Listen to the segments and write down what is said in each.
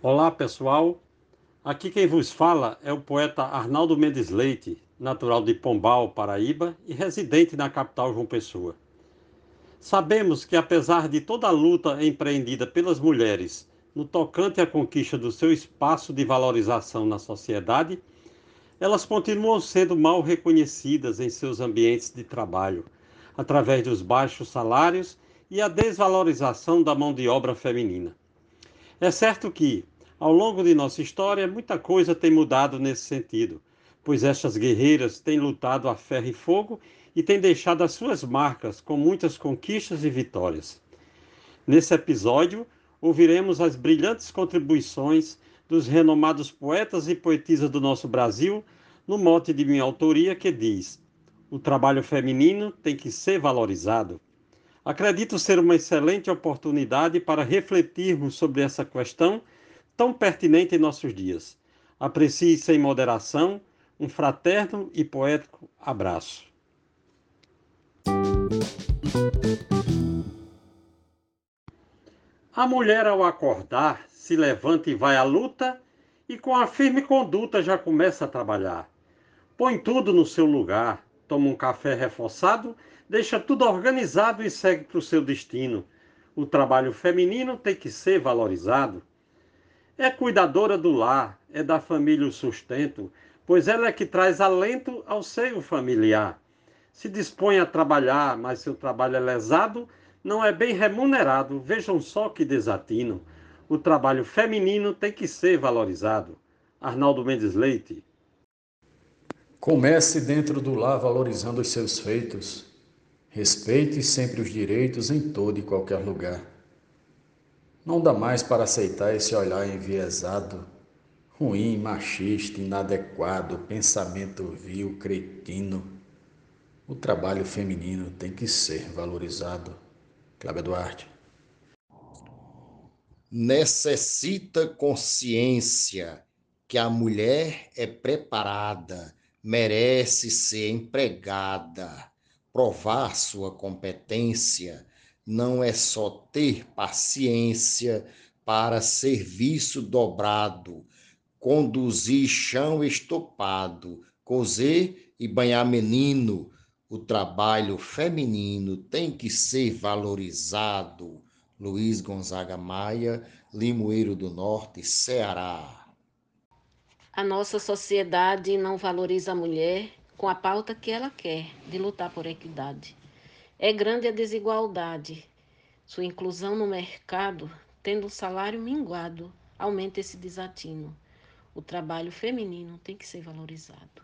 Olá pessoal, aqui quem vos fala é o poeta Arnaldo Mendes Leite, natural de Pombal, Paraíba e residente na capital João Pessoa. Sabemos que apesar de toda a luta empreendida pelas mulheres no tocante à conquista do seu espaço de valorização na sociedade, elas continuam sendo mal reconhecidas em seus ambientes de trabalho, através dos baixos salários e a desvalorização da mão de obra feminina. É certo que, ao longo de nossa história, muita coisa tem mudado nesse sentido, pois estas guerreiras têm lutado a ferro e fogo e têm deixado as suas marcas com muitas conquistas e vitórias. Nesse episódio, ouviremos as brilhantes contribuições dos renomados poetas e poetisas do nosso Brasil, no mote de minha autoria que diz: o trabalho feminino tem que ser valorizado. Acredito ser uma excelente oportunidade para refletirmos sobre essa questão tão pertinente em nossos dias. Aprecie sem moderação. Um fraterno e poético abraço. A mulher, ao acordar, se levanta e vai à luta, e com a firme conduta já começa a trabalhar. Põe tudo no seu lugar, toma um café reforçado deixa tudo organizado e segue para o seu destino. O trabalho feminino tem que ser valorizado. É cuidadora do lar, é da família o sustento, pois ela é que traz alento ao seio familiar. Se dispõe a trabalhar, mas seu trabalho é lesado, não é bem remunerado. Vejam só que desatino. O trabalho feminino tem que ser valorizado. Arnaldo Mendes Leite. Comece dentro do lar valorizando os seus feitos. Respeite sempre os direitos em todo e qualquer lugar. Não dá mais para aceitar esse olhar enviesado, ruim, machista, inadequado, pensamento vil, cretino. O trabalho feminino tem que ser valorizado. Cláudia Duarte. Necessita consciência que a mulher é preparada, merece ser empregada provar sua competência não é só ter paciência para serviço dobrado, conduzir chão estopado, cozer e banhar menino. O trabalho feminino tem que ser valorizado. Luiz Gonzaga Maia, Limoeiro do Norte, Ceará. A nossa sociedade não valoriza a mulher com a pauta que ela quer, de lutar por equidade. É grande a desigualdade. Sua inclusão no mercado, tendo o salário minguado, aumenta esse desatino. O trabalho feminino tem que ser valorizado.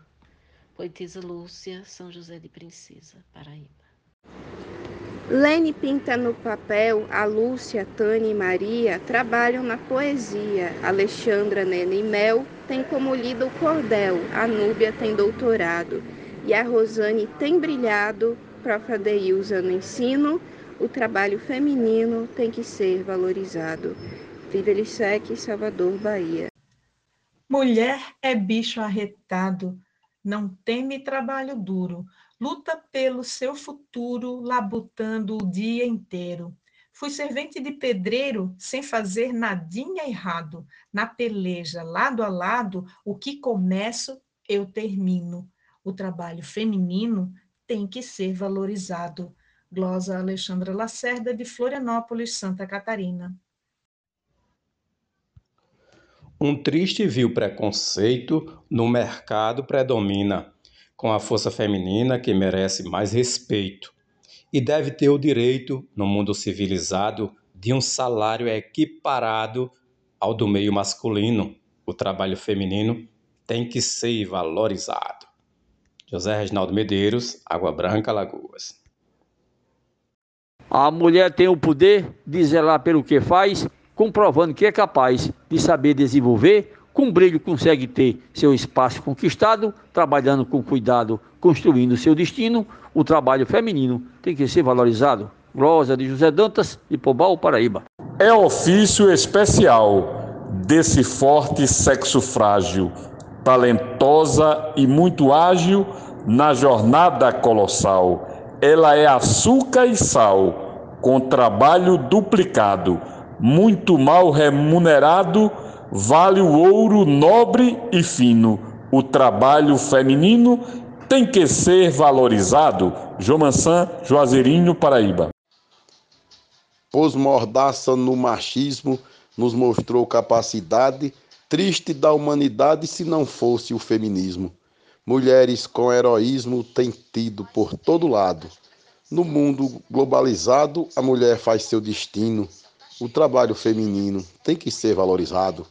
Poetisa Lúcia, São José de Princesa, Paraíba. Lene pinta no papel, a Lúcia, Tânia e Maria trabalham na poesia. Alexandra, Nena e Mel tem como lida o cordel, a Núbia tem doutorado e a Rosane tem brilhado. Prof. Adeilza no ensino, o trabalho feminino tem que ser valorizado. Vida Lissec, Salvador, Bahia. Mulher é bicho arretado, não teme trabalho duro luta pelo seu futuro, labutando o dia inteiro. Fui servente de pedreiro sem fazer nadinha errado. Na peleja, lado a lado, o que começo, eu termino. O trabalho feminino tem que ser valorizado. Glosa Alexandra Lacerda, de Florianópolis, Santa Catarina. Um triste vil preconceito no mercado predomina com a força feminina que merece mais respeito e deve ter o direito, no mundo civilizado, de um salário equiparado ao do meio masculino. O trabalho feminino tem que ser valorizado. José Reginaldo Medeiros, Água Branca, Lagoas. A mulher tem o poder de zelar pelo que faz, comprovando que é capaz de saber desenvolver com brilho consegue ter seu espaço conquistado, trabalhando com cuidado, construindo seu destino. O trabalho feminino tem que ser valorizado. Glosa de José Dantas, de Pobal, Paraíba. É ofício especial desse forte sexo frágil, talentosa e muito ágil na jornada colossal. Ela é açúcar e sal, com trabalho duplicado, muito mal remunerado vale o ouro nobre e fino. O trabalho feminino tem que ser valorizado. Jomansan, Juazeirinho, Paraíba. Pôs mordaça no machismo, nos mostrou capacidade, triste da humanidade se não fosse o feminismo. Mulheres com heroísmo têm tido por todo lado. No mundo globalizado, a mulher faz seu destino. O trabalho feminino tem que ser valorizado.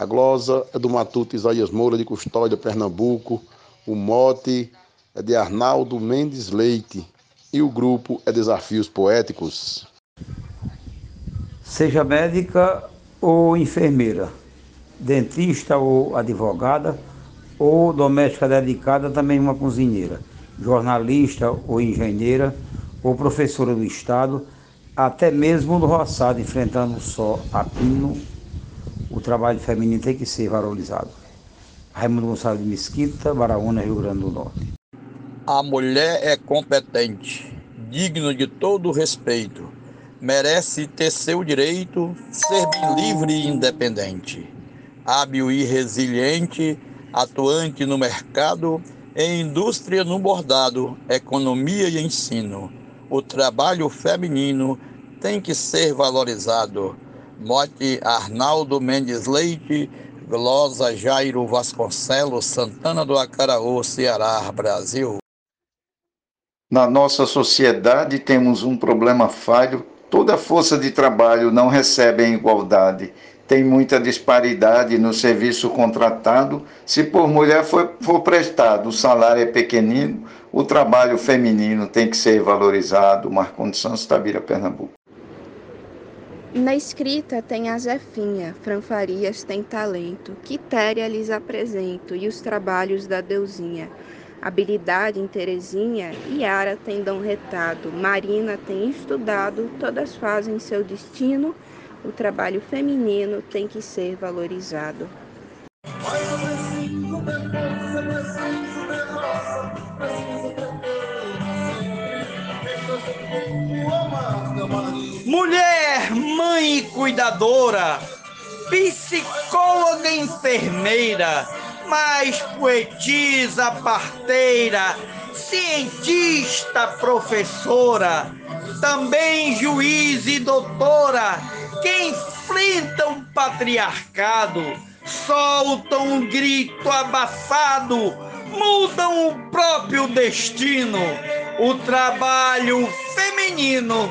A glosa é do Matuto Isaías Moura de Custódia, Pernambuco. O mote é de Arnaldo Mendes Leite. E o grupo é Desafios Poéticos. Seja médica ou enfermeira, dentista ou advogada, ou doméstica dedicada, também uma cozinheira, jornalista ou engenheira, ou professora do Estado, até mesmo no roçado, enfrentando só a pino, o trabalho feminino tem que ser valorizado. Raimundo Gonçalves de Mesquita, Baraúna, Rio Grande do Norte. A mulher é competente, digna de todo respeito, merece ter seu direito, ser livre e independente, hábil e resiliente, atuante no mercado, em indústria no bordado, economia e ensino. O trabalho feminino tem que ser valorizado. Mote Arnaldo Mendes Leite, Glosa Jairo Vasconcelos, Santana do Acaraú, Ceará, Brasil. Na nossa sociedade temos um problema falho. Toda força de trabalho não recebe a igualdade tem muita disparidade no serviço contratado. Se por mulher for, for prestado, o salário é pequenino, o trabalho feminino tem que ser valorizado. Marcondes Santos, Tabira, Pernambuco. Na escrita tem a Zefinha, Franfarias tem talento, Quitéria lhes apresento, e os trabalhos da Deusinha. Habilidade em Terezinha, Yara tem dom retado, Marina tem estudado, todas fazem seu destino, o trabalho feminino tem que ser valorizado. Mulher, mãe e cuidadora, psicóloga, enfermeira, mais poetisa, parteira, cientista, professora, também juiz e doutora que enfrentam o patriarcado, soltam um grito abafado, mudam o próprio destino. O trabalho feminino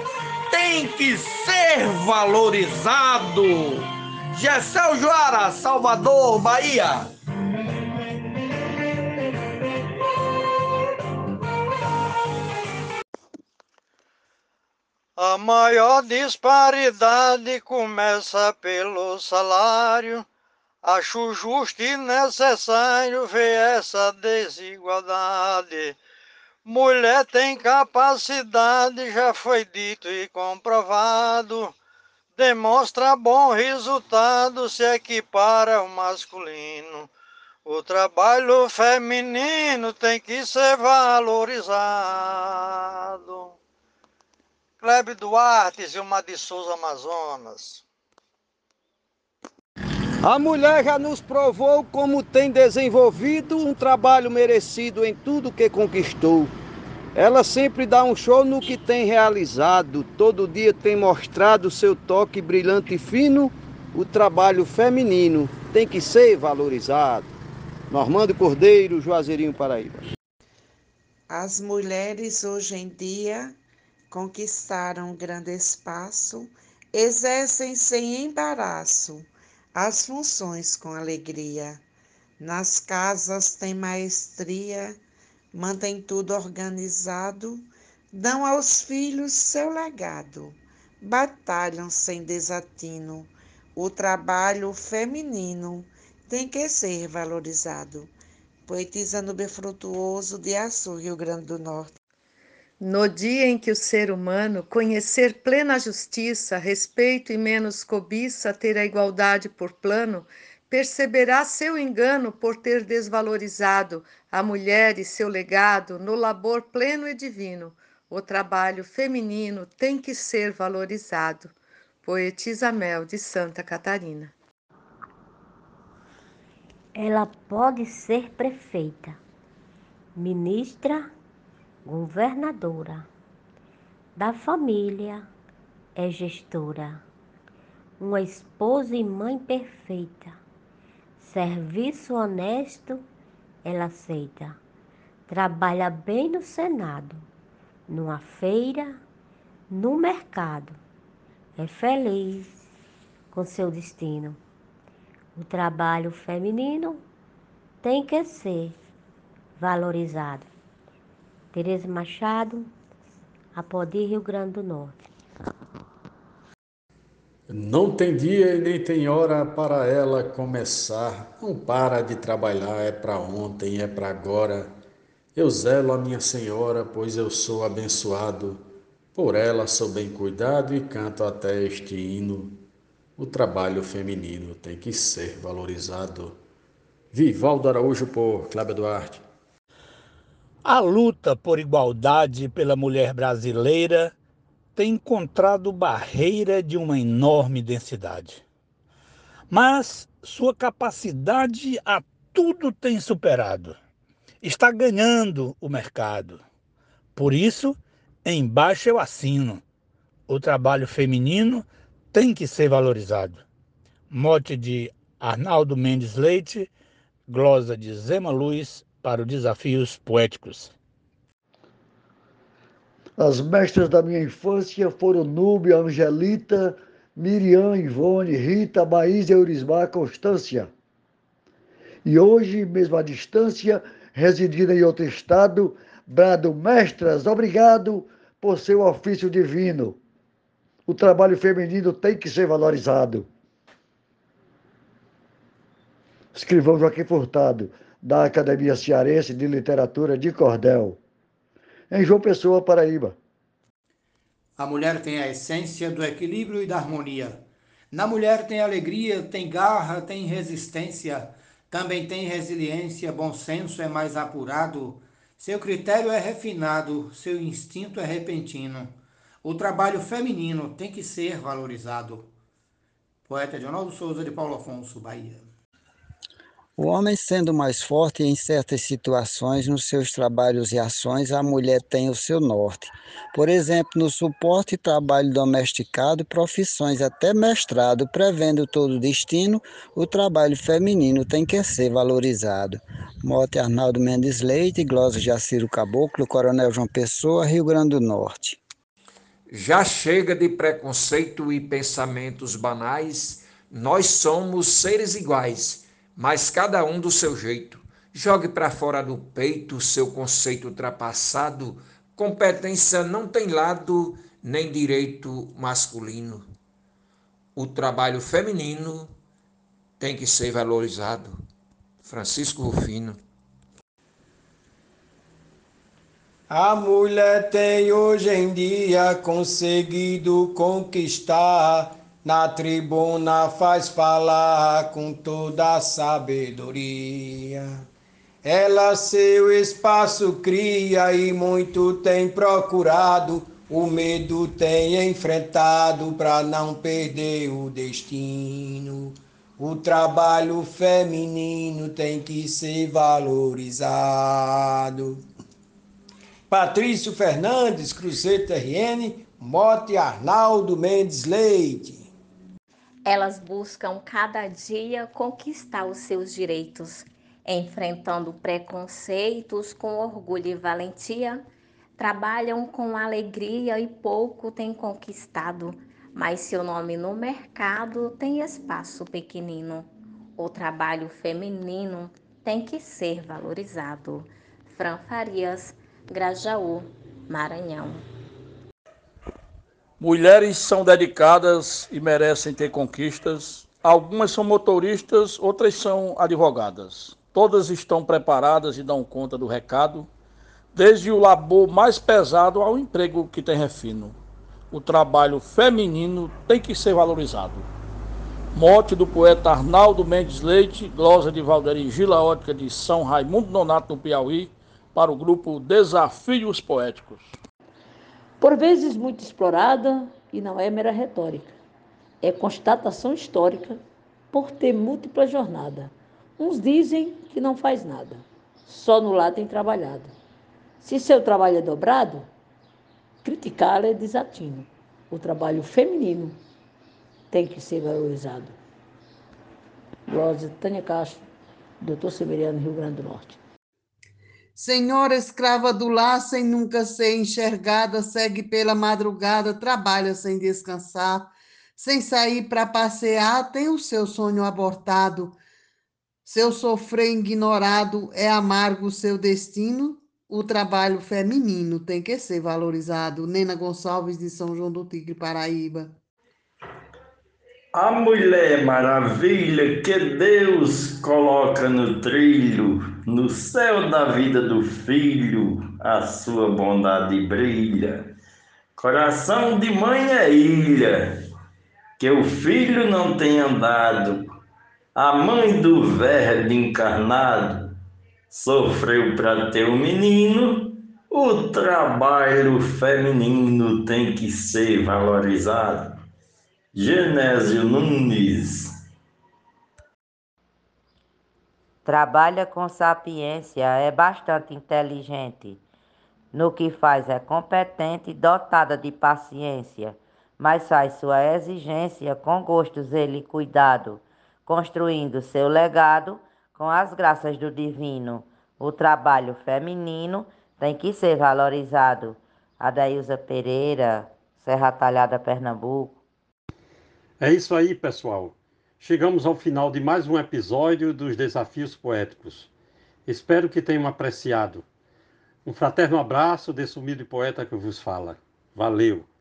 tem que ser valorizado. Gessel Joara, Salvador, Bahia. A maior disparidade começa pelo salário. Acho justo e necessário ver essa desigualdade. Mulher tem capacidade, já foi dito e comprovado. Demonstra bom resultado, se equipara ao masculino. O trabalho feminino tem que ser valorizado. Kleber Duarte, Zilmar de Souza, Amazonas. A mulher já nos provou como tem desenvolvido um trabalho merecido em tudo que conquistou. Ela sempre dá um show no que tem realizado, todo dia tem mostrado seu toque brilhante e fino. O trabalho feminino tem que ser valorizado. Normando Cordeiro, Juazeirinho, Paraíba. As mulheres hoje em dia conquistaram grande espaço, exercem sem embaraço as funções com alegria. Nas casas têm maestria, mantêm tudo organizado, dão aos filhos seu legado, batalham sem desatino. O trabalho feminino tem que ser valorizado. Poetisa no Befrutuoso de Açu, Rio Grande do Norte. No dia em que o ser humano conhecer plena justiça, respeito e menos cobiça, ter a igualdade por plano, perceberá seu engano por ter desvalorizado a mulher e seu legado no labor pleno e divino. O trabalho feminino tem que ser valorizado. Poetisa Mel de Santa Catarina. Ela pode ser prefeita, ministra, governadora, da família, é gestora, uma esposa e mãe perfeita, serviço honesto, ela aceita, trabalha bem no Senado, numa feira, no mercado, é feliz com seu destino. O trabalho feminino tem que ser valorizado. Tereza Machado, Apodi, Rio Grande do Norte. Não tem dia e nem tem hora para ela começar. Não para de trabalhar, é para ontem, é para agora. Eu zelo a minha senhora, pois eu sou abençoado. Por ela sou bem cuidado e canto até este hino. O trabalho feminino tem que ser valorizado. Vivaldo Araújo por Cláudio Duarte. A luta por igualdade pela mulher brasileira tem encontrado barreira de uma enorme densidade. Mas sua capacidade a tudo tem superado. Está ganhando o mercado. Por isso, embaixo eu assino. O trabalho feminino tem que ser valorizado. Mote de Arnaldo Mendes Leite, glosa de Zema Luz para os Desafios Poéticos. As mestras da minha infância foram Núbia, Angelita, Miriam, Ivone, Rita, Maísa, Eurismar, Constância. E hoje, mesmo à distância, residindo em outro estado, brado mestras, obrigado por seu ofício divino o trabalho feminino tem que ser valorizado. Escrivão Joaquim Furtado, da Academia Cearense de Literatura de Cordel, em João Pessoa, Paraíba. A mulher tem a essência do equilíbrio e da harmonia. Na mulher tem alegria, tem garra, tem resistência, também tem resiliência, bom senso é mais apurado, seu critério é refinado, seu instinto é repentino. O trabalho feminino tem que ser valorizado. Poeta Ronaldo Souza, de Paulo Afonso, Bahia. O homem sendo mais forte em certas situações nos seus trabalhos e ações, a mulher tem o seu norte. Por exemplo, no suporte e trabalho domesticado, profissões até mestrado, prevendo todo o destino, o trabalho feminino tem que ser valorizado. Mote Arnaldo Mendes Leite, Glosa Jaciro Caboclo, Coronel João Pessoa, Rio Grande do Norte. Já chega de preconceito e pensamentos banais. Nós somos seres iguais, mas cada um do seu jeito. Jogue para fora do peito seu conceito ultrapassado. Competência não tem lado nem direito masculino. O trabalho feminino tem que ser valorizado. Francisco Rufino. A mulher tem hoje em dia conseguido conquistar, na tribuna faz falar com toda a sabedoria. Ela seu espaço cria e muito tem procurado, o medo tem enfrentado para não perder o destino. O trabalho feminino tem que ser valorizado. Patrício Fernandes, Cruzeiro RN, Mote Arnaldo Mendes Leite. Elas buscam cada dia conquistar os seus direitos, enfrentando preconceitos com orgulho e valentia, trabalham com alegria e pouco têm conquistado, mas seu nome no mercado tem espaço pequenino. O trabalho feminino tem que ser valorizado. Fran Farias, Grajaú, Maranhão. Mulheres são dedicadas e merecem ter conquistas. Algumas são motoristas, outras são advogadas. Todas estão preparadas e dão conta do recado, desde o labor mais pesado ao emprego que tem refino. O trabalho feminino tem que ser valorizado. Mote do poeta Arnaldo Mendes Leite, glosa de Valderi Gila Ótica de São Raimundo Nonato, no Piauí, para o grupo Desafios Poéticos. Por vezes muito explorada e não é mera retórica, é constatação histórica por ter múltipla jornada. Uns dizem que não faz nada, só no lar tem trabalhado. Se seu trabalho é dobrado, criticá-la é desatino. O trabalho feminino tem que ser valorizado. Glória Tânia Castro, doutor Severiano, Rio Grande do Norte. Senhora escrava do lar, sem nunca ser enxergada, segue pela madrugada, trabalha sem descansar, sem sair para passear, tem o seu sonho abortado. Seu sofrer ignorado é amargo o seu destino, o trabalho feminino tem que ser valorizado. Nena Gonçalves, de São João do Tigre, Paraíba. A mulher maravilha que Deus coloca no trilho, no céu da vida do filho, a sua bondade brilha. Coração de mãe é ilha, que o filho não tem andado. A mãe do verbo encarnado sofreu para ter o um menino. O trabalho feminino tem que ser valorizado. Genésio Nunes. Trabalha com sapiência, é bastante inteligente. No que faz é competente, dotada de paciência, mas faz sua exigência com gosto, zelo e cuidado, construindo seu legado com as graças do divino. O trabalho feminino tem que ser valorizado. Adailza Pereira, Serra Talhada, Pernambuco. É isso aí, pessoal. Chegamos ao final de mais um episódio dos Desafios Poéticos. Espero que tenham apreciado. Um fraterno abraço desse humilde poeta que vos fala. Valeu!